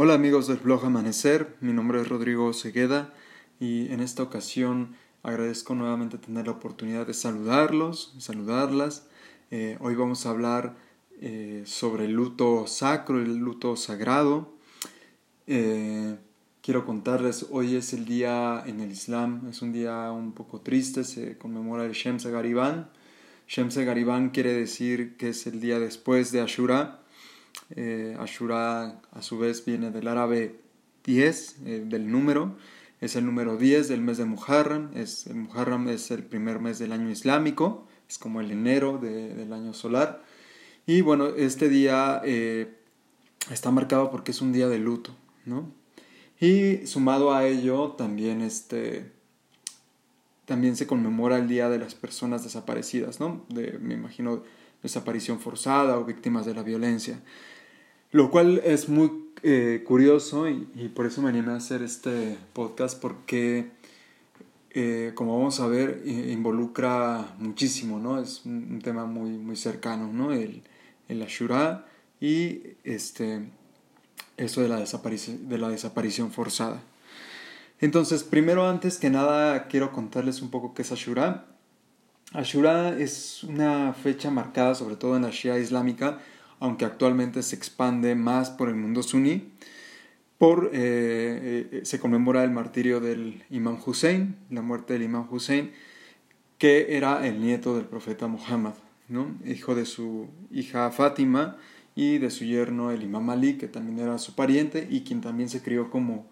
Hola amigos del blog Amanecer, mi nombre es Rodrigo Segueda y en esta ocasión agradezco nuevamente tener la oportunidad de saludarlos, saludarlas. Eh, hoy vamos a hablar eh, sobre el luto sacro, el luto sagrado. Eh, quiero contarles, hoy es el día en el Islam, es un día un poco triste, se conmemora el Shemse Gariban. Shemse Gariban quiere decir que es el día después de Ashura eh, Ashura a su vez viene del árabe 10, eh, del número. Es el número 10 del mes de Muharram. Es, el Muharram es el primer mes del año islámico. Es como el enero del año solar. Y bueno, este día eh, está marcado porque es un día de luto. ¿no? Y sumado a ello, también, este, también se conmemora el Día de las Personas Desaparecidas. ¿no? De, me imagino desaparición forzada o víctimas de la violencia. Lo cual es muy eh, curioso y, por eso me animé a hacer este podcast porque, eh, como vamos a ver, involucra muchísimo, ¿no? Es un, tema muy, muy cercano, ¿no? El, el Ashura y este, eso de la, de la desaparición forzada. Entonces, primero, antes que nada, quiero contarles un poco qué es Ashura. Ashura es una fecha marcada sobre todo en la Shia islámica aunque actualmente se expande más por el mundo suní, por, eh, eh, se conmemora el martirio del imam Hussein, la muerte del imam Hussein, que era el nieto del profeta Muhammad, ¿no? hijo de su hija Fátima y de su yerno el imam Ali, que también era su pariente y quien también se crió como,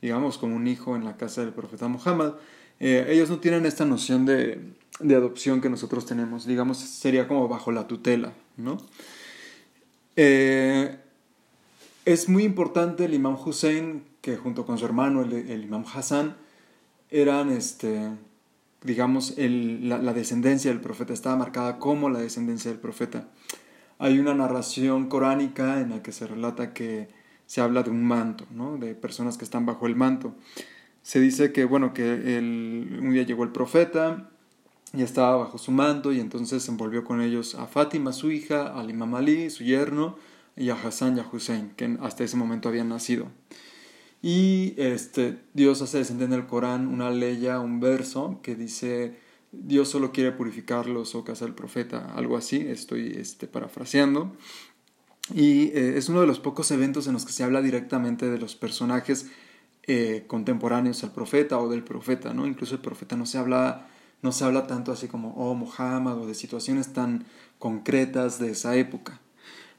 digamos, como un hijo en la casa del profeta Muhammad. Eh, ellos no tienen esta noción de, de adopción que nosotros tenemos, digamos, sería como bajo la tutela, ¿no? Eh, es muy importante el imam Hussein, que junto con su hermano, el, imam Hassan, eran, este, digamos, la, descendencia del profeta, estaba marcada como la descendencia del profeta. Hay una narración coránica en la que se relata que se habla de un manto, ¿no? de personas que están bajo el manto. Se dice que, bueno, que un día llegó el profeta, y estaba bajo su manto y entonces envolvió con ellos a Fátima, su hija, al Imam Ali, su yerno, y a Hassan y a Hussein, que hasta ese momento habían nacido. Y este, Dios hace descender en el Corán una ley, un verso que dice, Dios solo quiere purificar los ocas del profeta, algo así, estoy este, parafraseando. Y eh, es uno de los pocos eventos en los que se habla directamente de los personajes eh, contemporáneos al profeta o del profeta, ¿no? Incluso el profeta no se habla no se habla tanto así como, oh, Mohammed, o de situaciones tan concretas de esa época.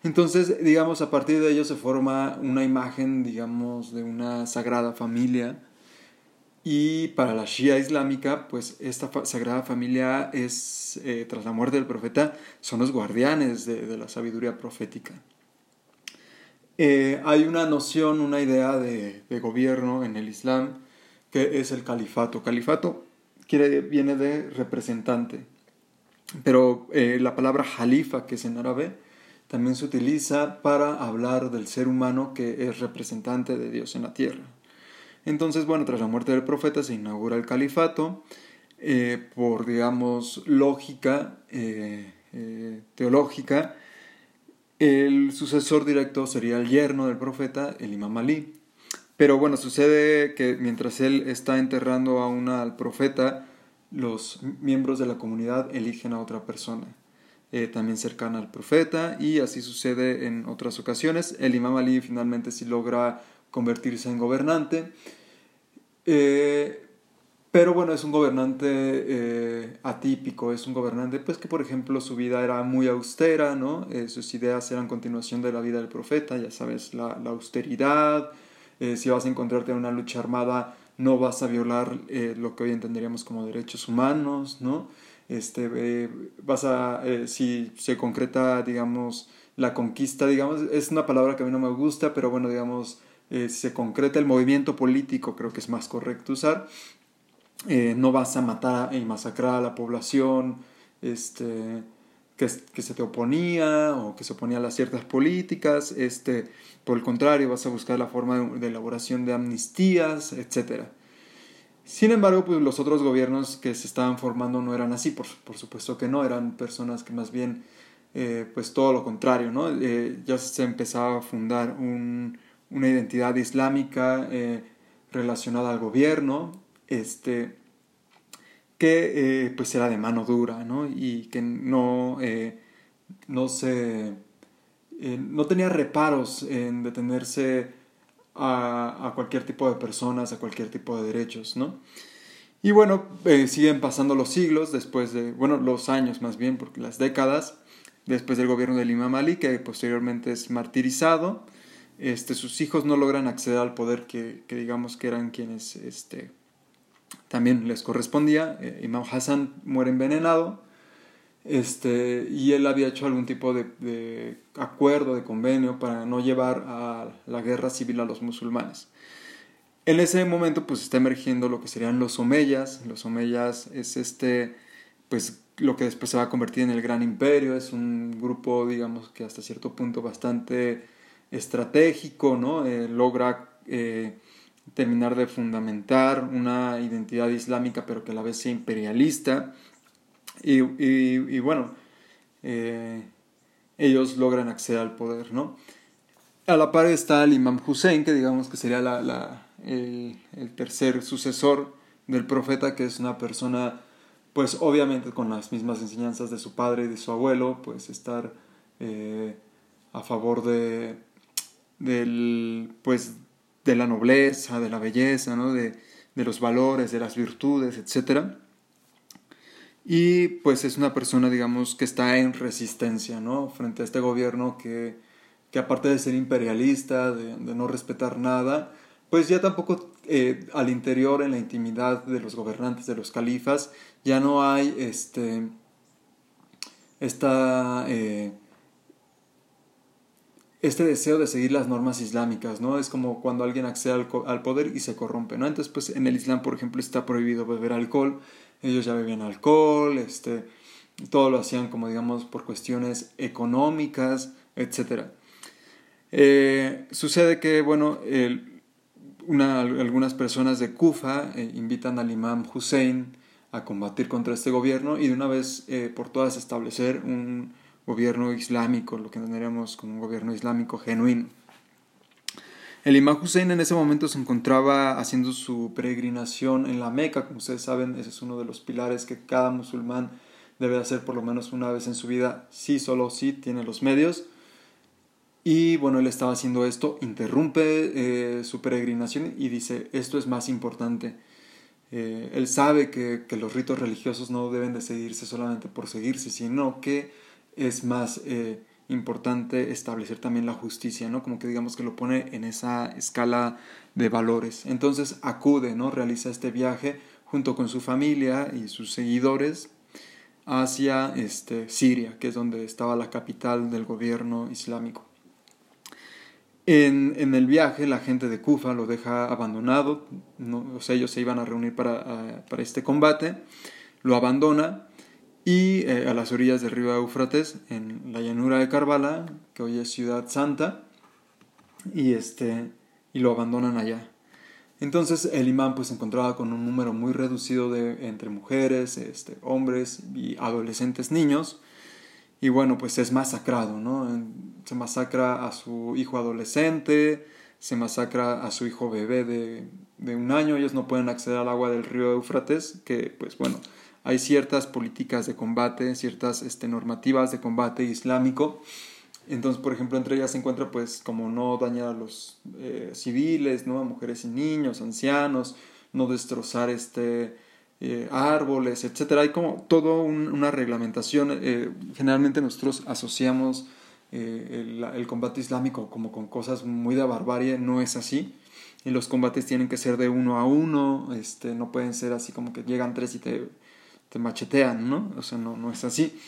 Entonces, digamos, a partir de ello se forma una imagen, digamos, de una sagrada familia. Y para la Shia islámica, pues esta sagrada familia es, eh, tras la muerte del profeta, son los guardianes de, la sabiduría profética. Eh, hay una noción, una idea de, de gobierno en el Islam que es el califato. Califato viene de representante. Pero eh, la palabra jalifa, que es en árabe, también se utiliza para hablar del ser humano que es representante de Dios en la tierra. Entonces, bueno, tras la muerte del profeta se inaugura el califato eh, por, digamos, lógica eh, teológica. El sucesor directo sería el yerno del profeta, el imam Ali. Pero bueno, sucede que mientras él está enterrando a una, al profeta, los miembros de la comunidad eligen a otra persona, eh, también cercana al profeta, y así sucede en otras ocasiones. El imam Ali finalmente sí logra convertirse en gobernante, eh, pero bueno, es un gobernante eh, atípico, es un gobernante pues que por ejemplo su vida era muy austera, ¿no? sus ideas eran continuación de la vida del profeta, ya sabes, la, la austeridad, eh, si vas a encontrarte en una lucha armada, no vas a violar eh, lo que hoy entenderíamos como derechos humanos, ¿no? Este, eh, vas a, si se concreta, digamos, la conquista, digamos, es una palabra que a mí no me gusta, pero bueno, digamos, se concreta el movimiento político, creo que es más correcto usar, no vas a matar y masacrar a la población, este, que, se te oponía o que se oponía a las ciertas políticas, este, por el contrario, vas a buscar la forma de, elaboración de amnistías, etc. Sin embargo, pues los otros gobiernos que se estaban formando no eran así, por, por supuesto que no, eran personas que más bien, eh, pues todo lo contrario, ¿no? Eh, ya se empezaba a fundar un, una identidad islámica eh, relacionada al gobierno, este, que eh, pues era de mano dura, ¿no? Y que no, no se... no tenía reparos en detenerse a, cualquier tipo de personas, a cualquier tipo de derechos, ¿no? Y bueno, siguen pasando los siglos después de, bueno, los años más bien, porque las décadas, después del gobierno del Imam Ali, que posteriormente es martirizado. Este, sus hijos no logran acceder al poder que, digamos que eran quienes este, también les correspondía. Eh, Imam Hassan muere envenenado este, y él había hecho algún tipo de, acuerdo, de convenio para no llevar a la guerra civil a los musulmanes. En ese momento pues está emergiendo lo que serían los omeyas. Los omeyas es este pues lo que después se va a convertir en el gran imperio, es un grupo, digamos, que hasta cierto punto bastante estratégico, ¿no? Eh, logra eh, terminar de fundamentar una identidad islámica, pero que a la vez sea imperialista. Y, y, bueno, eh, ellos logran acceder al poder, ¿no? A la par está el Imam Hussein, que digamos que sería la, la, el, tercer sucesor del profeta, que es una persona pues obviamente con las mismas enseñanzas de su padre y de su abuelo, pues estar eh, a favor de, del, pues, de la nobleza, de la belleza, ¿no? de, de los valores, de las virtudes, etc. Y pues es una persona, digamos, que está en resistencia ¿no? frente a este gobierno que, que aparte de ser imperialista, de, no respetar nada, pues ya tampoco eh, al interior, en la intimidad de los gobernantes, de los califas, ya no hay este, esta, eh, este deseo de seguir las normas islámicas, ¿no? Es como cuando alguien accede al, poder y se corrompe, ¿no? Entonces, pues en el Islam, por ejemplo, está prohibido beber alcohol, ellos ya bebían alcohol, este, todo lo hacían como digamos por cuestiones económicas, etc. Eh, sucede que, bueno, el, algunas personas de Kufa eh, invitan al imam Hussein a combatir contra este gobierno y de una vez eh, por todas establecer un gobierno islámico, lo que entenderíamos como un gobierno islámico genuino. El imam Hussein en ese momento se encontraba haciendo su peregrinación en la Meca, como ustedes saben, ese es uno de los pilares que cada musulmán debe hacer por lo menos una vez en su vida, si solo si tiene los medios. Y bueno, él estaba haciendo esto, interrumpe eh, su peregrinación y dice, esto es más importante. Eh, él sabe que, que, los ritos religiosos no deben de seguirse solamente por seguirse, sino que es más eh, importante establecer también la justicia, ¿no? Como que digamos que lo pone en esa escala de valores. Entonces acude, ¿no? Realiza este viaje junto con su familia y sus seguidores hacia este, Siria, que es donde estaba la capital del gobierno islámico. En, en, el viaje la gente de Kufa lo deja abandonado, o sea, ellos se iban a reunir para, para este combate, lo abandona y eh, a las orillas del río Éufrates, en la llanura de Karbala, que hoy es ciudad santa, y, este, y lo abandonan allá. Entonces el imán pues se encontraba con un número muy reducido de entre mujeres, este, hombres y adolescentes niños, y bueno, pues es masacrado, ¿no? Se masacra a su hijo adolescente, se masacra a su hijo bebé de, de un año, ellos no pueden acceder al agua del río Éufrates, que pues bueno, hay ciertas políticas de combate, ciertas este, normativas de combate islámico. Entonces, por ejemplo, entre ellas se encuentra, pues, como no dañar a los eh, civiles, ¿no? A mujeres y niños, ancianos, no destrozar este, eh, árboles, etcétera. Hay como toda una reglamentación. Eh, generalmente nosotros asociamos eh, el, combate islámico como con cosas muy de barbarie, no es así. Y los combates tienen que ser de uno a uno, este, no pueden ser así como que llegan tres y te, te machetean, ¿no? O sea, no, no es así.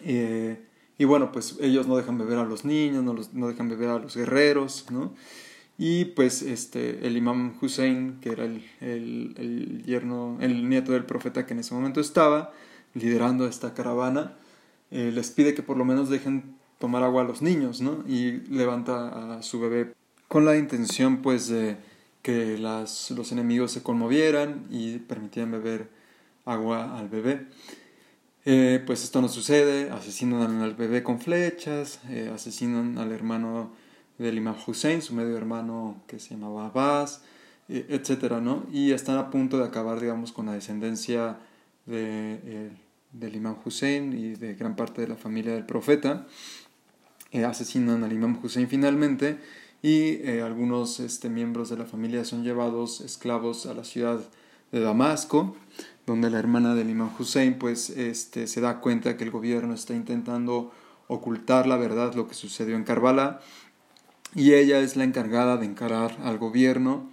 y bueno, pues ellos no dejan beber a los niños, no, los, no dejan beber a los guerreros, ¿no? Y pues este, el imam Hussein, que era el, el, yerno, el nieto del profeta que en ese momento estaba liderando esta caravana, eh, les pide que por lo menos dejen tomar agua a los niños, ¿no? Y levanta a su bebé con la intención pues de que las, los enemigos se conmovieran y permitieran beber agua al bebé. Eh, pues esto no sucede, asesinan al bebé con flechas, eh, asesinan al hermano del Imam Hussein, su medio hermano que se llamaba Abbas, e, etcétera, ¿no? Y están a punto de acabar, digamos, con la descendencia de, eh, del Imam Hussein y de gran parte de la familia del profeta. Eh, asesinan al Imam Hussein finalmente y eh, algunos este, miembros de la familia son llevados esclavos a la ciudad de Damasco, donde la hermana del Imam Hussein pues, este, se da cuenta que el gobierno está intentando ocultar la verdad, lo que sucedió en Karbala, y ella es la encargada de encarar al gobierno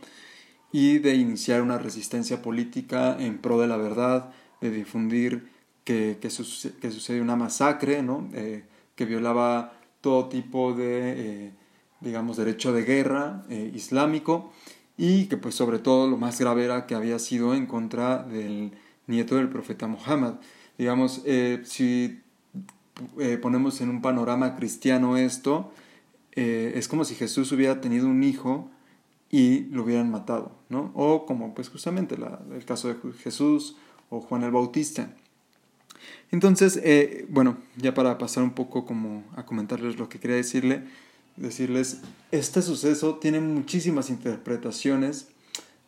y de iniciar una resistencia política en pro de la verdad, de difundir que, que, sucedió una masacre, ¿no? Eh, que violaba todo tipo de, eh, digamos, derecho de guerra eh, islámico y que pues sobre todo lo más grave era que había sido en contra del nieto del profeta Muhammad. Digamos, si ponemos en un panorama cristiano esto, es como si Jesús hubiera tenido un hijo y lo hubieran matado, ¿no? O como pues justamente el caso de Jesús o Juan el Bautista. Entonces, eh, bueno, ya para pasar un poco como a comentarles lo que quería decirle, decirles, este suceso tiene muchísimas interpretaciones,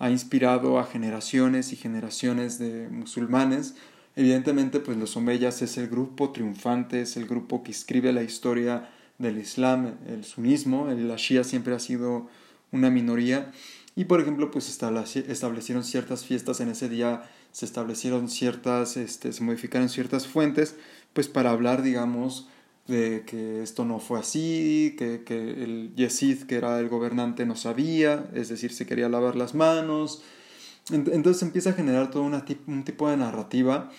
ha inspirado a generaciones y generaciones de musulmanes. Evidentemente, pues los Omeyas es el grupo triunfante, es el grupo que escribe la historia del Islam, el sunismo, la Shia siempre ha sido una minoría. Y por ejemplo, pues establecieron ciertas fiestas en ese día, se establecieron ciertas, este, se modificaron ciertas fuentes, pues para hablar, digamos, de que esto no fue así, que, que el Yesid, que era el gobernante, no sabía, es decir, se quería lavar las manos. Entonces empieza a generar todo una, un tipo de narrativa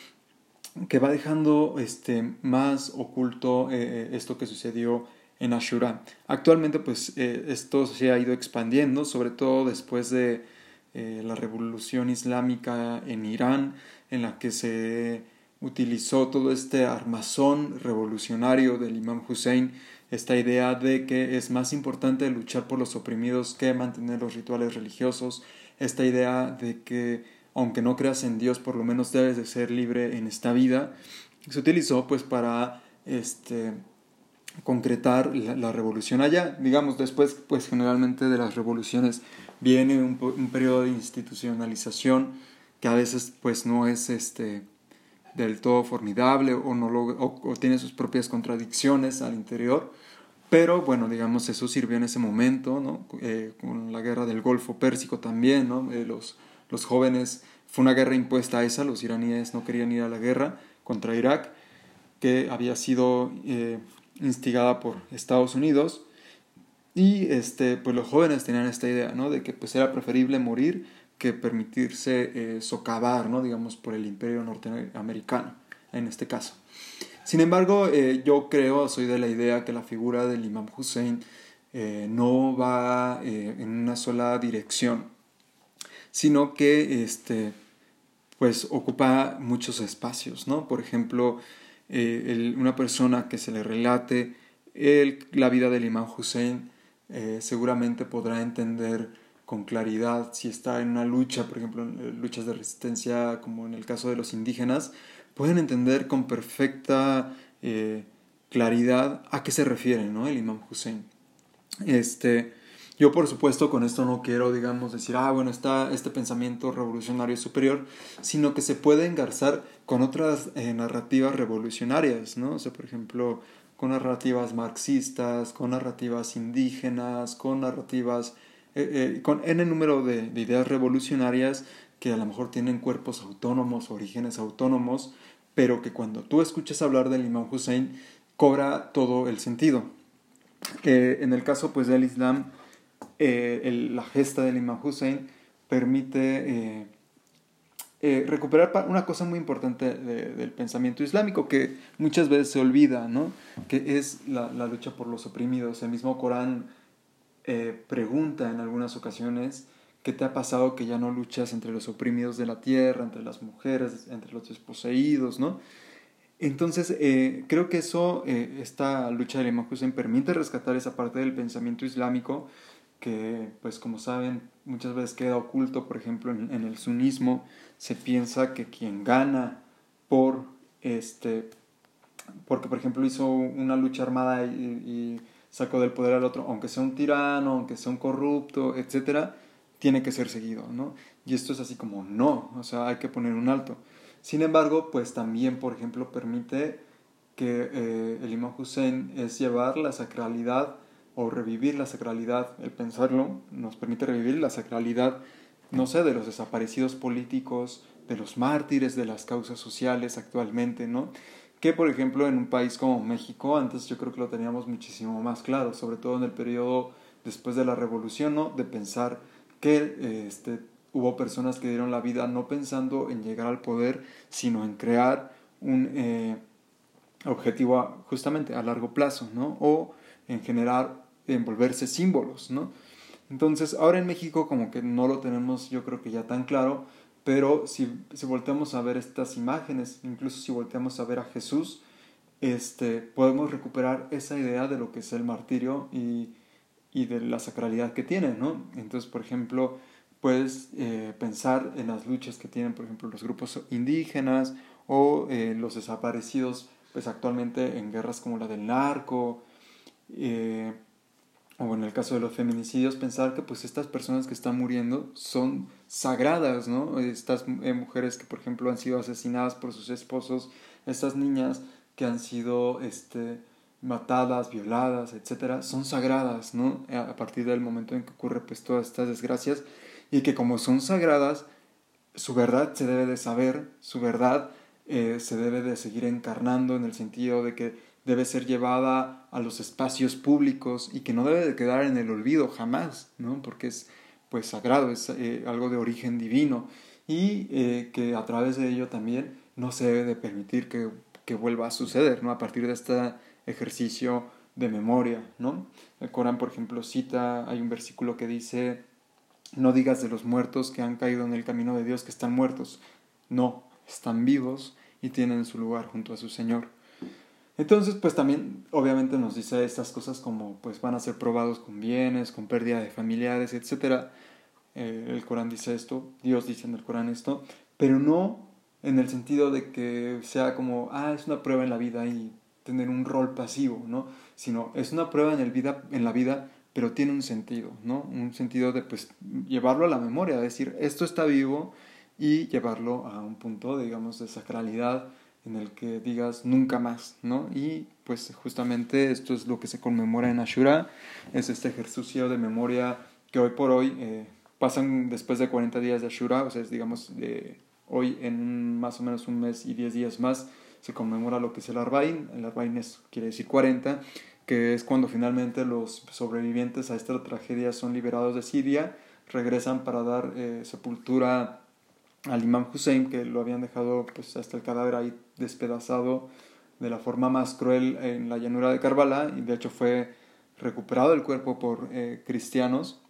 que va dejando este, más oculto eh, eh, esto que sucedió en Ashura. Actualmente pues eh, esto se ha ido expandiendo, sobre todo después de la revolución islámica en Irán, en la que se utilizó todo este armazón revolucionario del imam Hussein, esta idea de que es más importante luchar por los oprimidos que mantener los rituales religiosos, esta idea de que aunque no creas en Dios, por lo menos debes de ser libre en esta vida, se utilizó pues para este concretar la, revolución allá. Digamos, después, pues generalmente de las revoluciones viene un, un, periodo de institucionalización que a veces pues no es este del todo formidable o, no o, tiene sus propias contradicciones al interior. Pero bueno, digamos, eso sirvió en ese momento, ¿no? Eh, con la guerra del Golfo Pérsico también, ¿no? Eh, los, los jóvenes, fue una guerra impuesta a esa, los iraníes no querían ir a la guerra contra Irak, que había sido eh, instigada por Estados Unidos y este, pues los jóvenes tenían esta idea, ¿no? De que pues era preferible morir que permitirse eh, socavar, ¿no? Digamos, por el imperio norteamericano, en este caso. Sin embargo, eh, yo creo, soy de la idea que la figura del imam Hussein eh, no va en una sola dirección, sino que este, pues ocupa muchos espacios, ¿no? Por ejemplo, una persona que se le relate la vida del imán Hussein seguramente podrá entender con claridad si está en una lucha, por ejemplo, en luchas de resistencia como en el caso de los indígenas, pueden entender con perfecta eh, claridad a qué se refiere ¿no? el imán Hussein. Este, yo, por supuesto, con esto no quiero, digamos, decir, ah, bueno, está este pensamiento revolucionario superior, sino que se puede engarzar con otras eh, narrativas revolucionarias, ¿no? O sea, por ejemplo, con narrativas marxistas, con narrativas indígenas, con narrativas, eh, eh, con N número de, de, ideas revolucionarias que a lo mejor tienen cuerpos autónomos, orígenes autónomos, pero que cuando tú escuchas hablar del Imam Hussein, cobra todo el sentido. en el caso, pues, del Islam, eh, la gesta del Imam Hussein permite eh, eh, recuperar una cosa muy importante del pensamiento islámico que muchas veces se olvida, ¿no? que es la, la lucha por los oprimidos. El mismo Corán pregunta en algunas ocasiones ¿Qué te ha pasado que ya no luchas entre los oprimidos de la tierra, entre las mujeres, entre los desposeídos, ¿no? Entonces, creo que eso, esta lucha del Imam Hussein permite rescatar esa parte del pensamiento islámico que pues como saben muchas veces queda oculto, por ejemplo en, el sunismo se piensa que quien gana por este porque por ejemplo hizo una lucha armada y, sacó del poder al otro, aunque sea un tirano, aunque sea un corrupto, etcétera, tiene que ser seguido, ¿no? Y esto es así como no, o sea, hay que poner un alto. Sin embargo, pues también, por ejemplo, permite que eh, el imam Hussein es llevar la sacralidad o revivir la sacralidad, el pensarlo nos permite revivir la sacralidad, no sé, de los desaparecidos políticos, de los mártires de las causas sociales actualmente, ¿no? Que por ejemplo en un país como México, antes yo creo que lo teníamos muchísimo más claro, sobre todo en el periodo después de la revolución, ¿no? De pensar que este, hubo personas que dieron la vida no pensando en llegar al poder, sino en crear un eh, objetivo justamente a largo plazo, ¿no? O en generar, en volverse símbolos, ¿no? Entonces, ahora en México como que no lo tenemos yo creo que ya tan claro, pero si, si volteamos a ver estas imágenes, incluso si volteamos a ver a Jesús, este, podemos recuperar esa idea de lo que es el martirio y, y de la sacralidad que tiene, ¿no? Entonces, por ejemplo, puedes eh, pensar en las luchas que tienen, por ejemplo, los grupos indígenas o eh, los desaparecidos, pues actualmente en guerras como la del narco, eh, o en el caso de los feminicidios, pensar que pues estas personas que están muriendo son sagradas, ¿no? Estas eh, mujeres que, por ejemplo, han sido asesinadas por sus esposos, estas niñas que han sido este, matadas, violadas, etcétera, son sagradas, ¿no? A partir del momento en que ocurre pues todas estas desgracias y que como son sagradas, su verdad se debe de saber, su verdad eh, se debe de seguir encarnando en el sentido de que debe ser llevada a los espacios públicos y que no debe de quedar en el olvido jamás, ¿no? Porque es pues sagrado, es eh, algo de origen divino y eh, que a través de ello también no se debe de permitir que, que, vuelva a suceder, ¿no? A partir de este ejercicio de memoria, ¿no? El Corán, por ejemplo, cita, hay un versículo que dice, no digas de los muertos que han caído en el camino de Dios que están muertos, no, están vivos y tienen su lugar junto a su Señor. Entonces, pues también obviamente nos dice estas cosas como pues van a ser probados con bienes, con pérdida de familiares, etc. Eh, el Corán dice esto, Dios dice en el Corán esto, pero no en el sentido de que sea como, ah, es una prueba en la vida y tener un rol pasivo, ¿no? Sino es una prueba en, el vida, en la vida, pero tiene un sentido, ¿no? Un sentido de pues llevarlo a la memoria, decir, esto está vivo y llevarlo a un punto, digamos, de sacralidad, en el que digas nunca más, ¿no? Y pues justamente esto es lo que se conmemora en Ashura, es este ejercicio de memoria que hoy por hoy eh, pasan después de 40 días de Ashura, o sea, es digamos de hoy en más o menos un mes y 10 días más se conmemora lo que es el Arbain, el Arbain es, quiere decir 40, que es cuando finalmente los sobrevivientes a esta tragedia son liberados de Siria, regresan para dar eh, sepultura al imam Hussein, que lo habían dejado pues, hasta el cadáver ahí despedazado de la forma más cruel en la llanura de Karbala, y de hecho fue recuperado el cuerpo por eh, cristianos,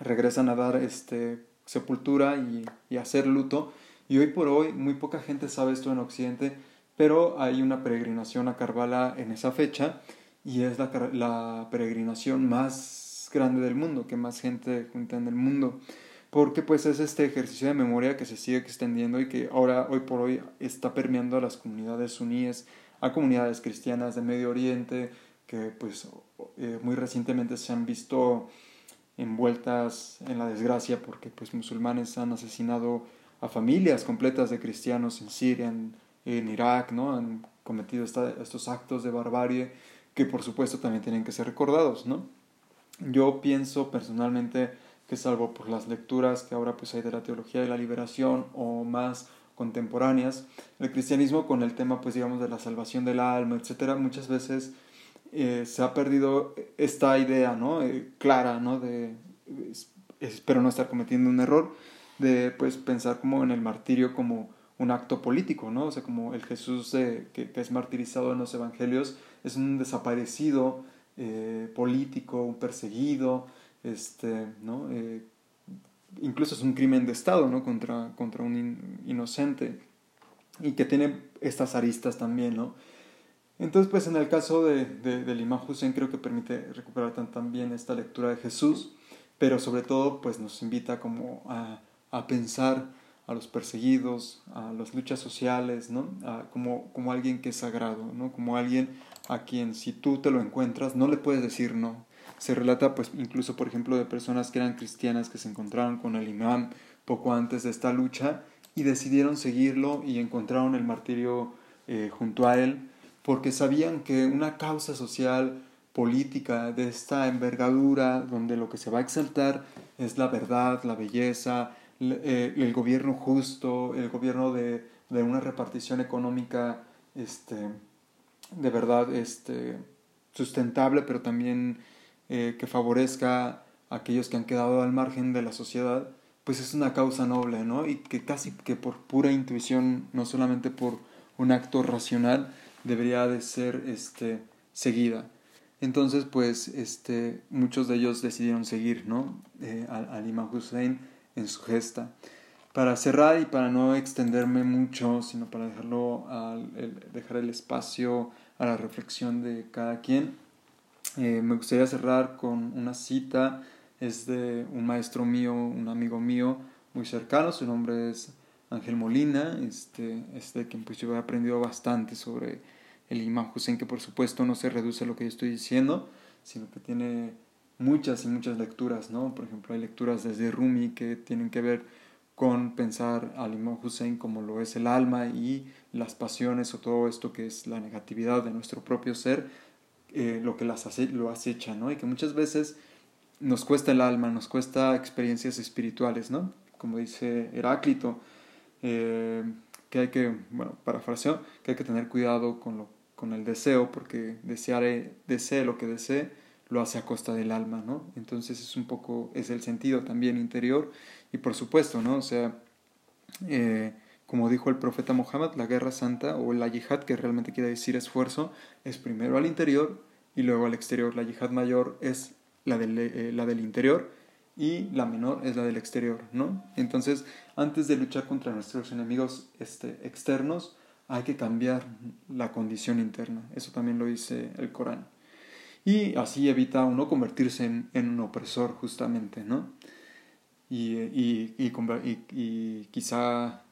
regresan a dar este, sepultura y, y, hacer luto, y hoy por hoy muy poca gente sabe esto en Occidente, pero hay una peregrinación a Karbala en esa fecha, y es la, la peregrinación más grande del mundo, que más gente junta en el mundo porque pues es este ejercicio de memoria que se sigue extendiendo y que ahora, hoy por hoy, está permeando a las comunidades suníes, a comunidades cristianas de Medio Oriente, que pues eh, muy recientemente se han visto envueltas en la desgracia porque pues musulmanes han asesinado a familias completas de cristianos en Siria, en, Irak, ¿no? Han cometido estos actos de barbarie que por supuesto también tienen que ser recordados, ¿no? Yo pienso personalmente que salvo por las lecturas que ahora pues hay de la teología de la liberación o más contemporáneas, el cristianismo con el tema pues digamos de la salvación del alma, etcétera, muchas veces eh, se ha perdido esta idea, ¿no? Eh, clara, ¿no? De, espero no estar cometiendo un error, de pues pensar como en el martirio como un acto político, ¿no? O sea, como el Jesús que, que, es martirizado en los evangelios es un desaparecido eh, político, un perseguido, este, ¿no? Eh, incluso es un crimen de Estado ¿no? contra, contra un inocente y que tiene estas aristas también. ¿no? Entonces, pues en el caso de, de, del Imam Hussein creo que permite recuperar también esta lectura de Jesús, pero sobre todo pues nos invita como a, a pensar a los perseguidos, a las luchas sociales, ¿no? como, como alguien que es sagrado, ¿no? como alguien a quien si tú te lo encuentras no le puedes decir no. Se relata pues incluso por ejemplo de personas que eran cristianas que se encontraron con el imán poco antes de esta lucha y decidieron seguirlo y encontraron el martirio eh, junto a él porque sabían que una causa social política de esta envergadura donde lo que se va a exaltar es la verdad, la belleza, eh, el gobierno justo, el gobierno de, de, una repartición económica este, de verdad este, sustentable, pero también eh, que favorezca a aquellos que han quedado al margen de la sociedad, pues es una causa noble, ¿no? Y que casi que por pura intuición, no solamente por un acto racional, debería de ser este, seguida. Entonces, pues, este, muchos de ellos decidieron seguir, ¿no? Eh, al, al Imam Hussein en su gesta. Para cerrar y para no extenderme mucho, sino para dejarlo dejar el espacio a la reflexión de cada quien, eh, me gustaría cerrar con una cita, es de un maestro mío, un amigo mío muy cercano, su nombre es Ángel Molina, este, este quien pues yo he aprendido bastante sobre el imán Hussein, que por supuesto no se reduce a lo que yo estoy diciendo, sino que tiene muchas y muchas lecturas, ¿no? Por ejemplo, hay lecturas desde Rumi que tienen que ver con pensar al Imam Hussein como lo es el alma y las pasiones o todo esto que es la negatividad de nuestro propio ser, eh, lo que las lo acecha, ¿no? Y que muchas veces nos cuesta el alma, nos cuesta experiencias espirituales, ¿no? Como dice Heráclito, eh, que hay que, bueno, parafraseo, que hay que tener cuidado con, lo, con el deseo, porque desear, desee lo que desee, lo hace a costa del alma, ¿no? Entonces es un poco, es el sentido también interior y por supuesto, ¿no? O sea, eh, como dijo el profeta Mohammed, la guerra santa o la yihad, que realmente quiere decir esfuerzo, es primero al interior y luego al exterior. La yihad mayor es la del, eh, la del interior y la menor es la del exterior, ¿no? Entonces, antes de luchar contra nuestros enemigos este, externos, hay que cambiar la condición interna. Eso también lo dice el Corán y así evita uno convertirse en, un opresor justamente, ¿no? Y, y, y, quizá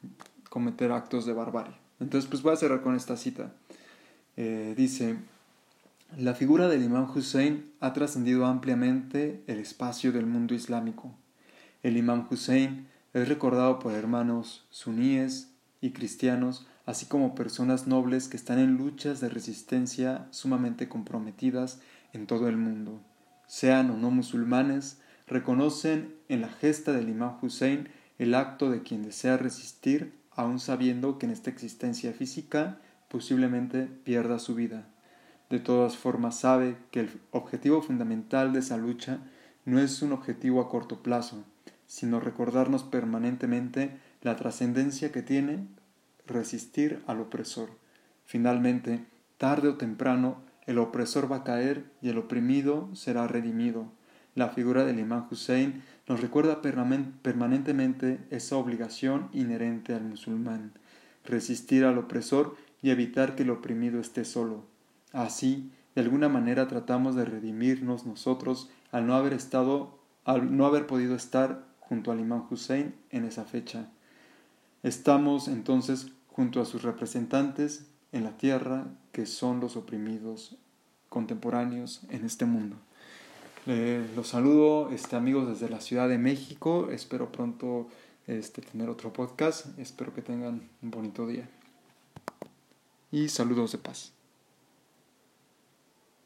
cometer actos de barbarie. Entonces, pues voy a cerrar con esta cita. Eh, dice, la figura del imán Hussein ha trascendido ampliamente el espacio del mundo islámico. El imán Hussein es recordado por hermanos suníes y cristianos, así como personas nobles que están en luchas de resistencia sumamente comprometidas en todo el mundo, sean o no musulmanes, reconocen en la gesta del imán Hussein el acto de quien desea resistir, aun sabiendo que en esta existencia física posiblemente pierda su vida. De todas formas sabe que el objetivo fundamental de esa lucha no es un objetivo a corto plazo, sino recordarnos permanentemente la trascendencia que tiene resistir al opresor. Finalmente, tarde o temprano, el opresor va a caer y el oprimido será redimido. La figura del imán Hussein nos recuerda permanentemente esa obligación inherente al musulmán, resistir al opresor y evitar que el oprimido esté solo. Así, de alguna manera tratamos de redimirnos nosotros al no haber estado, al no haber podido estar junto al imán Hussein en esa fecha. Estamos entonces junto a sus representantes en la tierra que son los oprimidos contemporáneos en este mundo. Los saludo este, amigos desde la Ciudad de México. Espero pronto este, tener otro podcast. Espero que tengan un bonito día. Y saludos de paz.